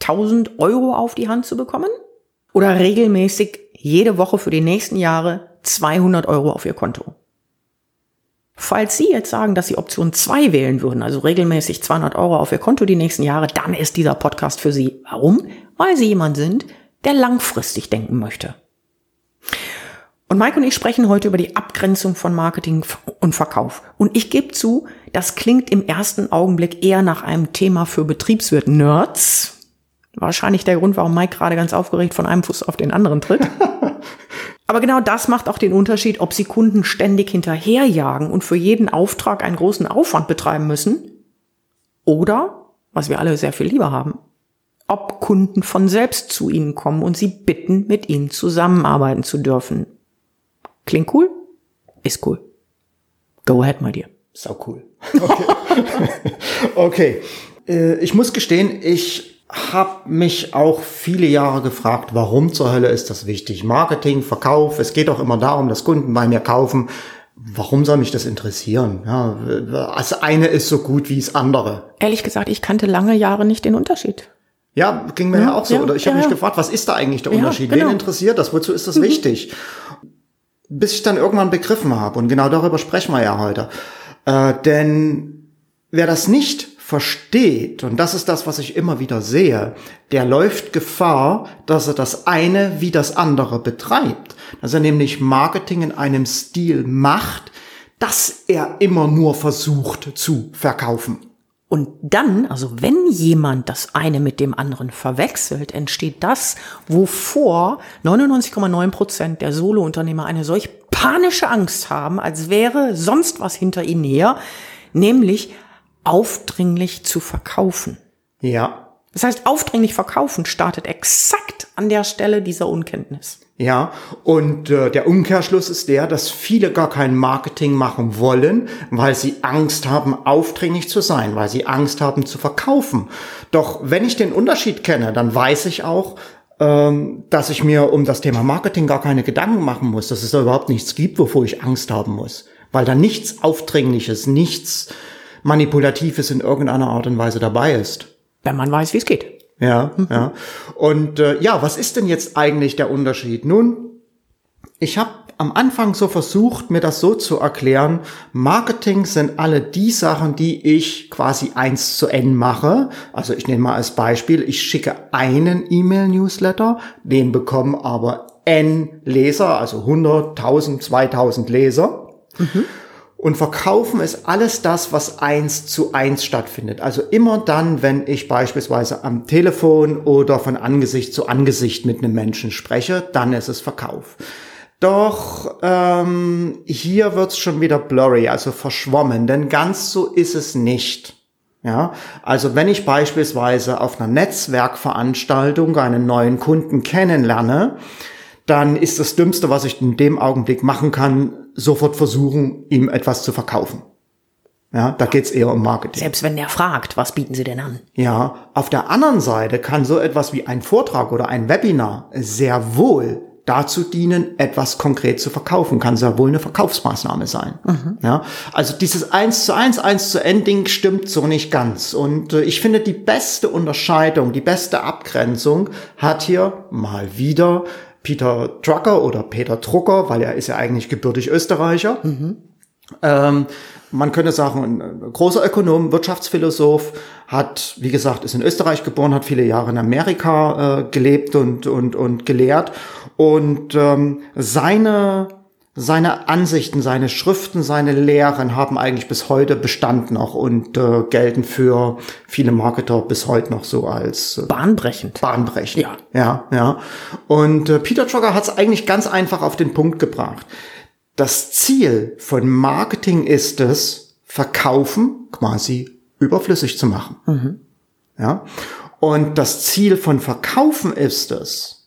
1000 Euro auf die Hand zu bekommen? Oder regelmäßig jede Woche für die nächsten Jahre 200 Euro auf Ihr Konto? Falls Sie jetzt sagen, dass Sie Option 2 wählen würden, also regelmäßig 200 Euro auf Ihr Konto die nächsten Jahre, dann ist dieser Podcast für Sie. Warum? Weil Sie jemand sind, der langfristig denken möchte. Und Mike und ich sprechen heute über die Abgrenzung von Marketing und Verkauf. Und ich gebe zu, das klingt im ersten Augenblick eher nach einem Thema für Betriebswirt-Nerds. Wahrscheinlich der Grund, warum Mike gerade ganz aufgeregt von einem Fuß auf den anderen tritt. Aber genau das macht auch den Unterschied, ob Sie Kunden ständig hinterherjagen und für jeden Auftrag einen großen Aufwand betreiben müssen oder, was wir alle sehr viel lieber haben, ob Kunden von selbst zu Ihnen kommen und Sie bitten, mit Ihnen zusammenarbeiten zu dürfen. Klingt cool? Ist cool. Go ahead, my dear. Sau cool. Okay. okay. Äh, ich muss gestehen, ich habe mich auch viele Jahre gefragt, warum zur Hölle ist das wichtig? Marketing, Verkauf, es geht doch immer darum, dass Kunden bei mir kaufen. Warum soll mich das interessieren? Ja, das eine ist so gut wie das andere. Ehrlich gesagt, ich kannte lange Jahre nicht den Unterschied. Ja, ging mir ja, ja auch so. Ja, Oder ich habe mich gefragt, was ist da eigentlich der Unterschied? Genau. Wen interessiert das? Wozu ist das mhm. wichtig? Bis ich dann irgendwann begriffen habe. Und genau darüber sprechen wir ja heute. Äh, denn wer das nicht versteht, und das ist das, was ich immer wieder sehe, der läuft Gefahr, dass er das eine wie das andere betreibt. Dass er nämlich Marketing in einem Stil macht, dass er immer nur versucht zu verkaufen. Und dann, also wenn jemand das eine mit dem anderen verwechselt, entsteht das, wovor 99,9 Prozent der Solo-Unternehmer eine solch panische Angst haben, als wäre sonst was hinter ihnen her, nämlich aufdringlich zu verkaufen. Ja. Das heißt, aufdringlich verkaufen startet exakt an der Stelle dieser Unkenntnis. Ja, und äh, der Umkehrschluss ist der, dass viele gar kein Marketing machen wollen, weil sie Angst haben, aufdringlich zu sein, weil sie Angst haben zu verkaufen. Doch wenn ich den Unterschied kenne, dann weiß ich auch, ähm, dass ich mir um das Thema Marketing gar keine Gedanken machen muss, dass es da überhaupt nichts gibt, wovor ich Angst haben muss, weil da nichts Aufdringliches, nichts Manipulatives in irgendeiner Art und Weise dabei ist. Wenn man weiß, wie es geht. Ja, mhm. ja. Und äh, ja, was ist denn jetzt eigentlich der Unterschied? Nun, ich habe am Anfang so versucht, mir das so zu erklären. Marketing sind alle die Sachen, die ich quasi eins zu N mache. Also ich nehme mal als Beispiel, ich schicke einen E-Mail-Newsletter, den bekommen aber N Leser, also 100, 1000, 2000 Leser. Mhm. Und verkaufen ist alles das, was eins zu eins stattfindet. Also immer dann, wenn ich beispielsweise am Telefon oder von Angesicht zu Angesicht mit einem Menschen spreche, dann ist es Verkauf. Doch ähm, hier wird's schon wieder blurry, also verschwommen, denn ganz so ist es nicht. Ja, also wenn ich beispielsweise auf einer Netzwerkveranstaltung einen neuen Kunden kennenlerne, dann ist das Dümmste, was ich in dem Augenblick machen kann, sofort versuchen, ihm etwas zu verkaufen. Ja, da geht's eher um Marketing. Selbst wenn der fragt, was bieten Sie denn an? Ja, auf der anderen Seite kann so etwas wie ein Vortrag oder ein Webinar sehr wohl dazu dienen, etwas konkret zu verkaufen. Kann sehr wohl eine Verkaufsmaßnahme sein. Mhm. Ja, also dieses eins zu eins, eins zu Ending stimmt so nicht ganz. Und äh, ich finde, die beste Unterscheidung, die beste Abgrenzung hat hier mal wieder Peter Drucker oder Peter Drucker, weil er ist ja eigentlich gebürtig Österreicher. Mhm. Ähm, man könnte sagen, ein großer Ökonom, Wirtschaftsphilosoph, hat, wie gesagt, ist in Österreich geboren, hat viele Jahre in Amerika äh, gelebt und, und, und gelehrt. Und ähm, seine seine Ansichten, seine Schriften, seine Lehren haben eigentlich bis heute Bestand noch und äh, gelten für viele Marketer bis heute noch so als äh, bahnbrechend. Bahnbrechend. Ja. Ja, ja. Und äh, Peter Drucker hat es eigentlich ganz einfach auf den Punkt gebracht. Das Ziel von Marketing ist es, Verkaufen quasi überflüssig zu machen. Mhm. Ja. Und das Ziel von Verkaufen ist es,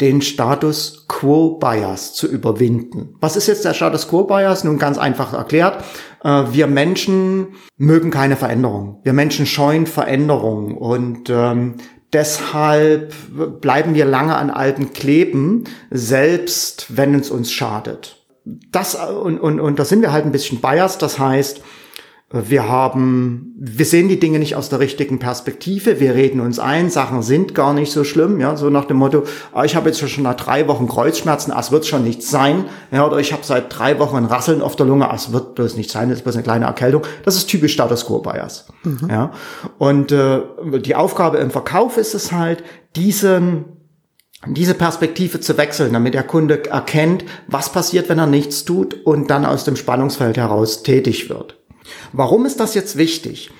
den Status Quo Bias zu überwinden. Was ist jetzt der Status Quo Bias? Nun ganz einfach erklärt. Äh, wir Menschen mögen keine Veränderung. Wir Menschen scheuen Veränderung und ähm, deshalb bleiben wir lange an alten kleben, selbst wenn es uns schadet. Das und, und, und da sind wir halt ein bisschen biased. Das heißt, wir haben, wir sehen die Dinge nicht aus der richtigen Perspektive. Wir reden uns ein, Sachen sind gar nicht so schlimm, ja, so nach dem Motto, ah, ich habe jetzt schon nach drei Wochen Kreuzschmerzen, es wird schon nichts sein, ja, oder ich habe seit drei Wochen ein Rasseln auf der Lunge, es wird bloß nicht sein, das ist bloß eine kleine Erkältung. Das ist typisch Status Quo Bias, mhm. ja. Und äh, die Aufgabe im Verkauf ist es halt, diesen diese Perspektive zu wechseln, damit der Kunde erkennt, was passiert, wenn er nichts tut und dann aus dem Spannungsfeld heraus tätig wird. Warum ist das jetzt wichtig?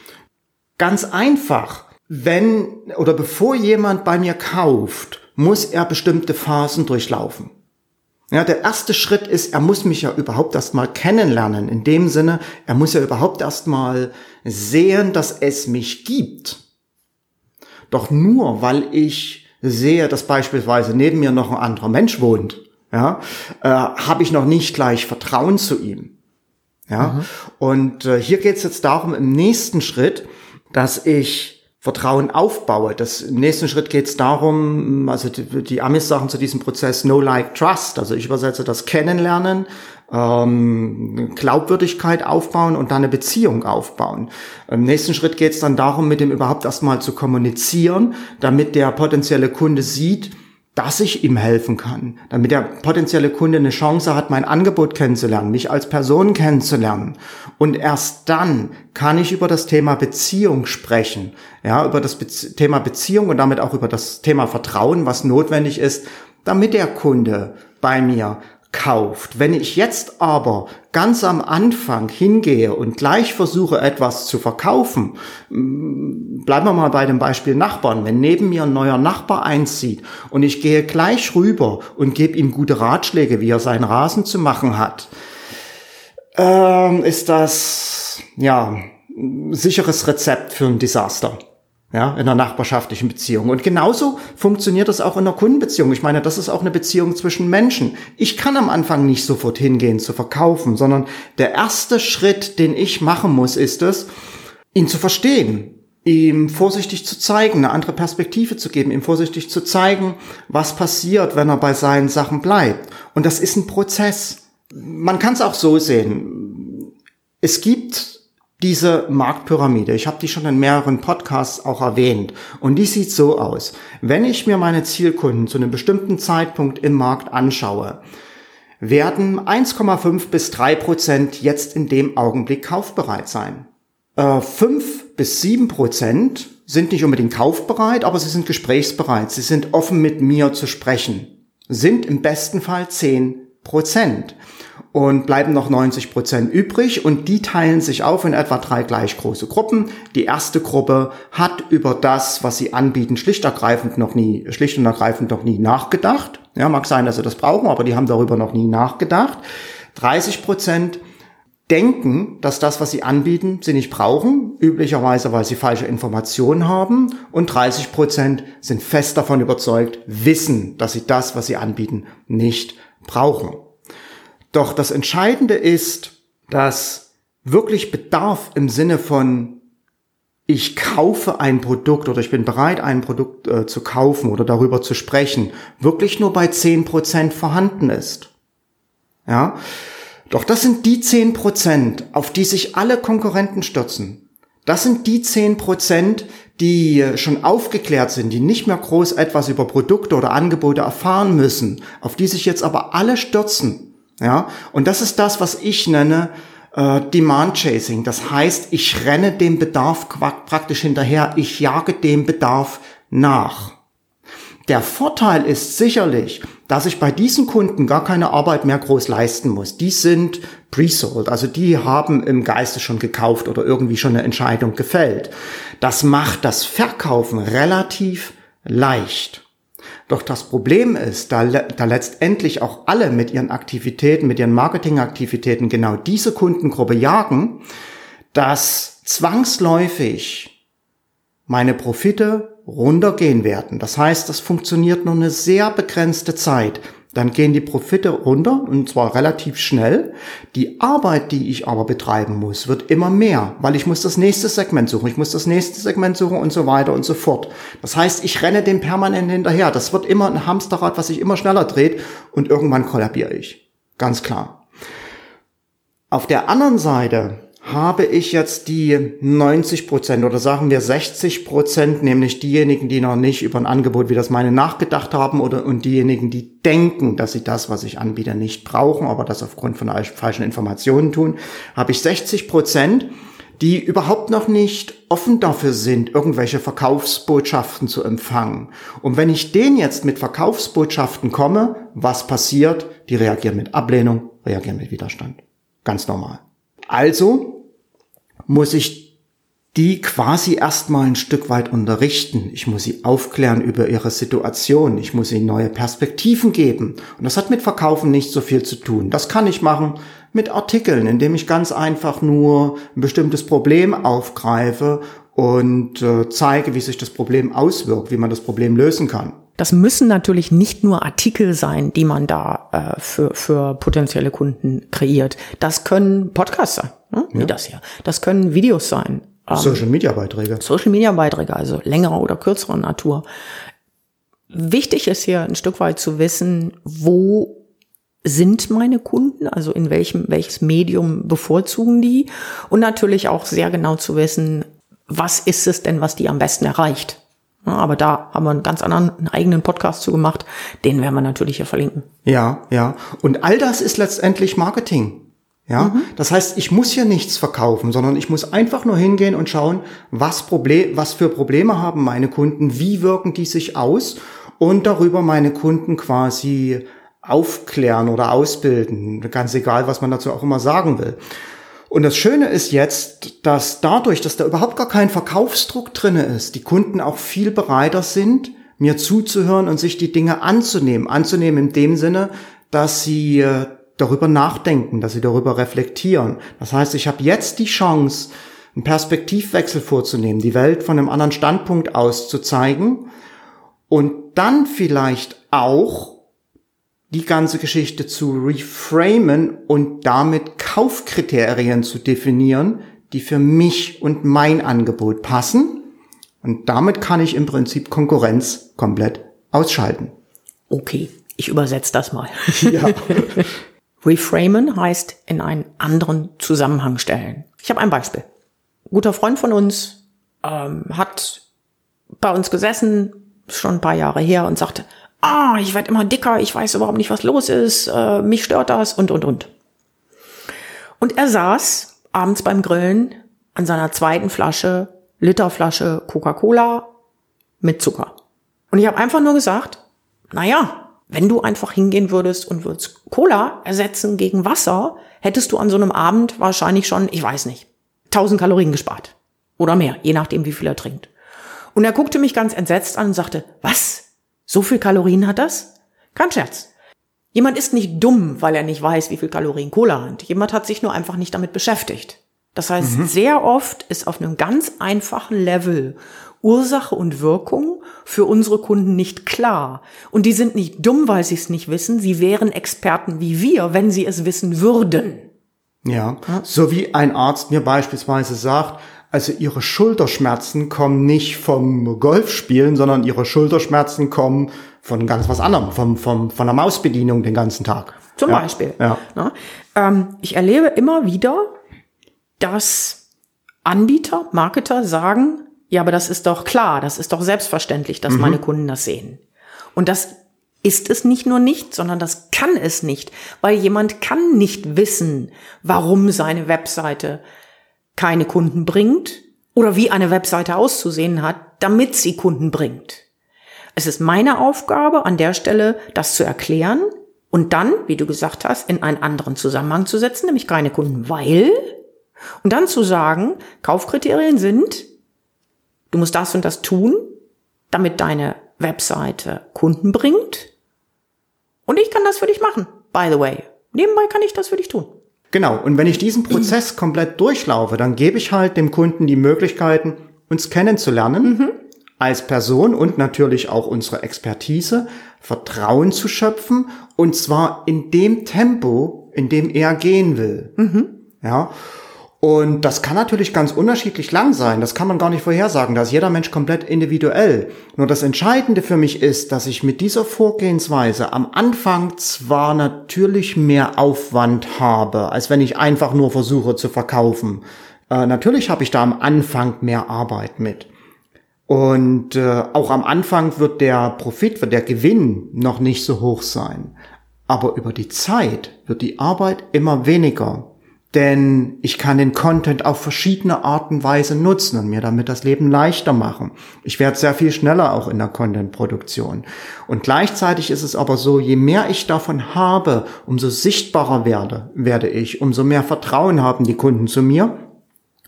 Ganz einfach, wenn oder bevor jemand bei mir kauft, muss er bestimmte Phasen durchlaufen. Ja, der erste Schritt ist, er muss mich ja überhaupt erstmal kennenlernen. In dem Sinne, er muss ja überhaupt erstmal sehen, dass es mich gibt. Doch nur weil ich sehe, dass beispielsweise neben mir noch ein anderer Mensch wohnt, ja, äh, habe ich noch nicht gleich Vertrauen zu ihm. Ja, mhm. und äh, hier geht es jetzt darum, im nächsten Schritt, dass ich Vertrauen aufbaue. Das, Im nächsten Schritt geht es darum, also die, die Amis sagen zu diesem Prozess No Like Trust. Also ich übersetze das Kennenlernen, ähm, Glaubwürdigkeit aufbauen und dann eine Beziehung aufbauen. Im nächsten Schritt geht es dann darum, mit dem überhaupt erstmal zu kommunizieren, damit der potenzielle Kunde sieht, dass ich ihm helfen kann, damit der potenzielle Kunde eine Chance hat, mein Angebot kennenzulernen, mich als Person kennenzulernen. Und erst dann kann ich über das Thema Beziehung sprechen, ja, über das Be Thema Beziehung und damit auch über das Thema Vertrauen, was notwendig ist, damit der Kunde bei mir kauft. Wenn ich jetzt aber ganz am Anfang hingehe und gleich versuche, etwas zu verkaufen, mm, bleiben wir mal bei dem Beispiel Nachbarn. Wenn neben mir ein neuer Nachbar einzieht und ich gehe gleich rüber und gebe ihm gute Ratschläge, wie er seinen Rasen zu machen hat, ähm, ist das, ja, sicheres Rezept für ein Desaster ja, in einer nachbarschaftlichen Beziehung. Und genauso funktioniert das auch in einer Kundenbeziehung. Ich meine, das ist auch eine Beziehung zwischen Menschen. Ich kann am Anfang nicht sofort hingehen zu verkaufen, sondern der erste Schritt, den ich machen muss, ist es, ihn zu verstehen, ihm vorsichtig zu zeigen, eine andere Perspektive zu geben, ihm vorsichtig zu zeigen, was passiert, wenn er bei seinen Sachen bleibt. Und das ist ein Prozess. Man kann es auch so sehen. Es gibt diese Marktpyramide, ich habe die schon in mehreren Podcasts auch erwähnt, und die sieht so aus. Wenn ich mir meine Zielkunden zu einem bestimmten Zeitpunkt im Markt anschaue, werden 1,5 bis 3 Prozent jetzt in dem Augenblick kaufbereit sein. Äh, 5 bis 7 Prozent sind nicht unbedingt kaufbereit, aber sie sind gesprächsbereit. Sie sind offen mit mir zu sprechen. Sind im besten Fall 10 Prozent und bleiben noch 90 Prozent übrig und die teilen sich auf in etwa drei gleich große Gruppen. Die erste Gruppe hat über das, was sie anbieten, schlicht ergreifend noch nie, schlicht und ergreifend noch nie nachgedacht. Ja, mag sein, dass sie das brauchen, aber die haben darüber noch nie nachgedacht. 30 Prozent denken, dass das, was sie anbieten, sie nicht brauchen, üblicherweise, weil sie falsche Informationen haben. Und 30 Prozent sind fest davon überzeugt, wissen, dass sie das, was sie anbieten, nicht brauchen. Doch das Entscheidende ist, dass wirklich Bedarf im Sinne von ich kaufe ein Produkt oder ich bin bereit, ein Produkt äh, zu kaufen oder darüber zu sprechen, wirklich nur bei zehn Prozent vorhanden ist. Ja. Doch das sind die zehn Prozent, auf die sich alle Konkurrenten stürzen. Das sind die zehn Prozent, die schon aufgeklärt sind, die nicht mehr groß etwas über Produkte oder Angebote erfahren müssen, auf die sich jetzt aber alle stürzen. Ja, und das ist das, was ich nenne äh, Demand Chasing. Das heißt, ich renne dem Bedarf praktisch hinterher, ich jage dem Bedarf nach. Der Vorteil ist sicherlich, dass ich bei diesen Kunden gar keine Arbeit mehr groß leisten muss. Die sind pre-sold, also die haben im Geiste schon gekauft oder irgendwie schon eine Entscheidung gefällt. Das macht das Verkaufen relativ leicht. Doch das Problem ist, da, da letztendlich auch alle mit ihren Aktivitäten, mit ihren Marketingaktivitäten genau diese Kundengruppe jagen, dass zwangsläufig meine Profite runtergehen werden. Das heißt, das funktioniert nur eine sehr begrenzte Zeit. Dann gehen die Profite runter und zwar relativ schnell. Die Arbeit, die ich aber betreiben muss, wird immer mehr, weil ich muss das nächste Segment suchen, ich muss das nächste Segment suchen und so weiter und so fort. Das heißt, ich renne dem permanent hinterher. Das wird immer ein Hamsterrad, was sich immer schneller dreht und irgendwann kollabiere ich. Ganz klar. Auf der anderen Seite habe ich jetzt die 90 Prozent oder sagen wir 60 Prozent, nämlich diejenigen, die noch nicht über ein Angebot wie das meine nachgedacht haben oder und diejenigen, die denken, dass sie das, was ich anbiete, nicht brauchen, aber das aufgrund von falschen Informationen tun, habe ich 60 Prozent, die überhaupt noch nicht offen dafür sind, irgendwelche Verkaufsbotschaften zu empfangen. Und wenn ich denen jetzt mit Verkaufsbotschaften komme, was passiert? Die reagieren mit Ablehnung, reagieren mit Widerstand. Ganz normal. Also muss ich die quasi erstmal ein Stück weit unterrichten. Ich muss sie aufklären über ihre Situation. Ich muss ihnen neue Perspektiven geben. Und das hat mit Verkaufen nicht so viel zu tun. Das kann ich machen mit Artikeln, indem ich ganz einfach nur ein bestimmtes Problem aufgreife und äh, zeige, wie sich das Problem auswirkt, wie man das Problem lösen kann. Das müssen natürlich nicht nur Artikel sein, die man da äh, für, für potenzielle Kunden kreiert. Das können Podcasts sein, ne? wie ja. das hier. Das können Videos sein. Ähm, Social Media Beiträge. Social Media Beiträge, also längerer oder kürzerer Natur. Wichtig ist hier ein Stück weit zu wissen, wo sind meine Kunden, also in welchem, welches Medium bevorzugen die und natürlich auch sehr genau zu wissen, was ist es denn, was die am besten erreicht. Ja, aber da haben wir einen ganz anderen, einen eigenen Podcast zu gemacht. Den werden wir natürlich hier verlinken. Ja, ja. Und all das ist letztendlich Marketing. Ja, mhm. das heißt, ich muss hier nichts verkaufen, sondern ich muss einfach nur hingehen und schauen, was Problem, was für Probleme haben meine Kunden, wie wirken die sich aus und darüber meine Kunden quasi aufklären oder ausbilden. Ganz egal, was man dazu auch immer sagen will. Und das Schöne ist jetzt, dass dadurch, dass da überhaupt gar kein Verkaufsdruck drinne ist, die Kunden auch viel bereiter sind, mir zuzuhören und sich die Dinge anzunehmen. Anzunehmen in dem Sinne, dass sie äh, darüber nachdenken, dass sie darüber reflektieren. Das heißt, ich habe jetzt die Chance, einen Perspektivwechsel vorzunehmen, die Welt von einem anderen Standpunkt aus zu zeigen und dann vielleicht auch die ganze Geschichte zu reframen und damit Kaufkriterien zu definieren, die für mich und mein Angebot passen. Und damit kann ich im Prinzip Konkurrenz komplett ausschalten. Okay, ich übersetze das mal. Ja. reframen heißt in einen anderen Zusammenhang stellen. Ich habe ein Beispiel. Ein guter Freund von uns ähm, hat bei uns gesessen, schon ein paar Jahre her, und sagte, ah, ich werde immer dicker, ich weiß überhaupt nicht, was los ist, äh, mich stört das und, und, und. Und er saß abends beim Grillen an seiner zweiten Flasche, Literflasche Coca-Cola mit Zucker. Und ich habe einfach nur gesagt, naja, wenn du einfach hingehen würdest und würdest Cola ersetzen gegen Wasser, hättest du an so einem Abend wahrscheinlich schon, ich weiß nicht, 1000 Kalorien gespart. Oder mehr, je nachdem, wie viel er trinkt. Und er guckte mich ganz entsetzt an und sagte, was? So viel Kalorien hat das? Kein Scherz. Jemand ist nicht dumm, weil er nicht weiß, wie viel Kalorien Cola hat. Jemand hat sich nur einfach nicht damit beschäftigt. Das heißt, mhm. sehr oft ist auf einem ganz einfachen Level Ursache und Wirkung für unsere Kunden nicht klar. Und die sind nicht dumm, weil sie es nicht wissen. Sie wären Experten wie wir, wenn sie es wissen würden. Ja, so wie ein Arzt mir beispielsweise sagt, also ihre Schulterschmerzen kommen nicht vom Golfspielen, sondern ihre Schulterschmerzen kommen von ganz was anderem, vom, vom, von der Mausbedienung den ganzen Tag. Zum ja. Beispiel. Ja. ja. Ähm, ich erlebe immer wieder, dass Anbieter, Marketer sagen, ja, aber das ist doch klar, das ist doch selbstverständlich, dass mhm. meine Kunden das sehen. Und das ist es nicht nur nicht, sondern das kann es nicht, weil jemand kann nicht wissen, warum seine Webseite keine Kunden bringt oder wie eine Webseite auszusehen hat, damit sie Kunden bringt. Es ist meine Aufgabe, an der Stelle das zu erklären und dann, wie du gesagt hast, in einen anderen Zusammenhang zu setzen, nämlich keine Kunden, weil, und dann zu sagen, Kaufkriterien sind, du musst das und das tun, damit deine Webseite Kunden bringt. Und ich kann das für dich machen, by the way. Nebenbei kann ich das für dich tun. Genau. Und wenn ich diesen Prozess komplett durchlaufe, dann gebe ich halt dem Kunden die Möglichkeiten, uns kennenzulernen mhm. als Person und natürlich auch unsere Expertise, Vertrauen zu schöpfen und zwar in dem Tempo, in dem er gehen will. Mhm. Ja. Und das kann natürlich ganz unterschiedlich lang sein. Das kann man gar nicht vorhersagen. Da ist jeder Mensch komplett individuell. Nur das Entscheidende für mich ist, dass ich mit dieser Vorgehensweise am Anfang zwar natürlich mehr Aufwand habe, als wenn ich einfach nur versuche zu verkaufen. Äh, natürlich habe ich da am Anfang mehr Arbeit mit. Und äh, auch am Anfang wird der Profit, wird der Gewinn noch nicht so hoch sein. Aber über die Zeit wird die Arbeit immer weniger. Denn ich kann den Content auf verschiedene Arten und Weise nutzen und mir damit das Leben leichter machen. Ich werde sehr viel schneller auch in der Content-Produktion. Und gleichzeitig ist es aber so, je mehr ich davon habe, umso sichtbarer werde, werde ich, umso mehr Vertrauen haben die Kunden zu mir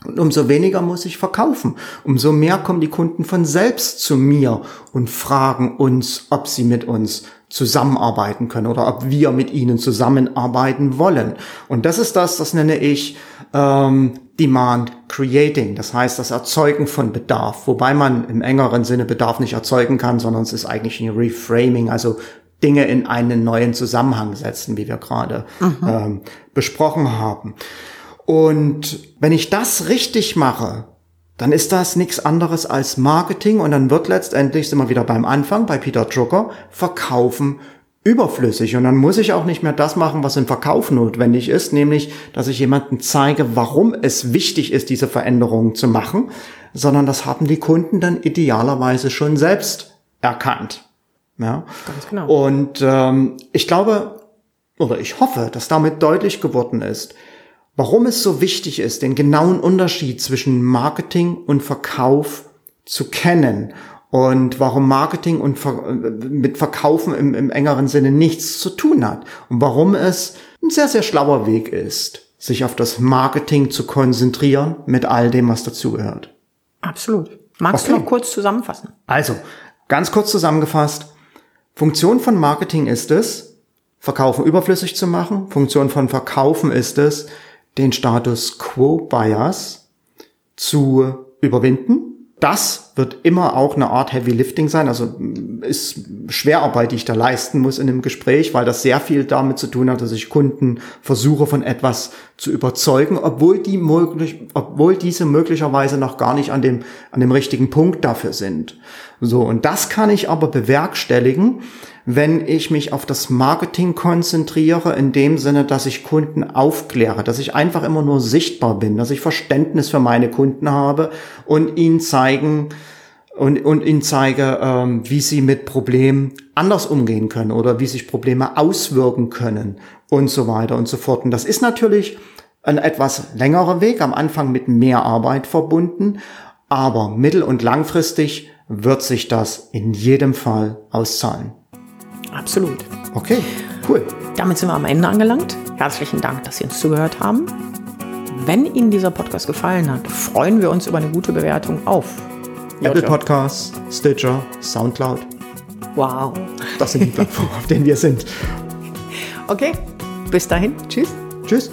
und umso weniger muss ich verkaufen. Umso mehr kommen die Kunden von selbst zu mir und fragen uns, ob sie mit uns zusammenarbeiten können oder ob wir mit ihnen zusammenarbeiten wollen. Und das ist das, das nenne ich ähm, Demand Creating, das heißt das Erzeugen von Bedarf, wobei man im engeren Sinne Bedarf nicht erzeugen kann, sondern es ist eigentlich ein Reframing, also Dinge in einen neuen Zusammenhang setzen, wie wir gerade mhm. ähm, besprochen haben. Und wenn ich das richtig mache, dann ist das nichts anderes als Marketing und dann wird letztendlich, sind wir wieder beim Anfang, bei Peter Drucker, Verkaufen überflüssig. Und dann muss ich auch nicht mehr das machen, was im Verkauf notwendig ist, nämlich, dass ich jemandem zeige, warum es wichtig ist, diese Veränderungen zu machen, sondern das haben die Kunden dann idealerweise schon selbst erkannt. Ja. Ganz genau. Und ähm, ich glaube, oder ich hoffe, dass damit deutlich geworden ist, warum es so wichtig ist, den genauen Unterschied zwischen Marketing und Verkauf zu kennen und warum Marketing und Ver mit Verkaufen im, im engeren Sinne nichts zu tun hat und warum es ein sehr, sehr schlauer Weg ist, sich auf das Marketing zu konzentrieren mit all dem, was dazugehört. Absolut. Magst okay. du noch kurz zusammenfassen? Also, ganz kurz zusammengefasst. Funktion von Marketing ist es, Verkaufen überflüssig zu machen. Funktion von Verkaufen ist es, den Status Quo Bias zu überwinden. Das wird immer auch eine Art Heavy Lifting sein, also ist Schwerarbeit, die ich da leisten muss in dem Gespräch, weil das sehr viel damit zu tun hat, dass ich Kunden versuche von etwas zu überzeugen, obwohl die möglich, obwohl diese möglicherweise noch gar nicht an dem, an dem richtigen Punkt dafür sind. So. Und das kann ich aber bewerkstelligen, wenn ich mich auf das Marketing konzentriere, in dem Sinne, dass ich Kunden aufkläre, dass ich einfach immer nur sichtbar bin, dass ich Verständnis für meine Kunden habe und ihnen zeigen, und, und ihnen zeige, ähm, wie sie mit Problemen anders umgehen können oder wie sich Probleme auswirken können und so weiter und so fort. Und das ist natürlich ein etwas längerer Weg, am Anfang mit mehr Arbeit verbunden, aber mittel- und langfristig wird sich das in jedem Fall auszahlen. Absolut. Okay, cool. Damit sind wir am Ende angelangt. Herzlichen Dank, dass Sie uns zugehört haben. Wenn Ihnen dieser Podcast gefallen hat, freuen wir uns über eine gute Bewertung auf Apple Podcasts, Stitcher, Soundcloud. Wow. Das sind die Plattformen, auf denen wir sind. Okay, bis dahin. Tschüss. Tschüss.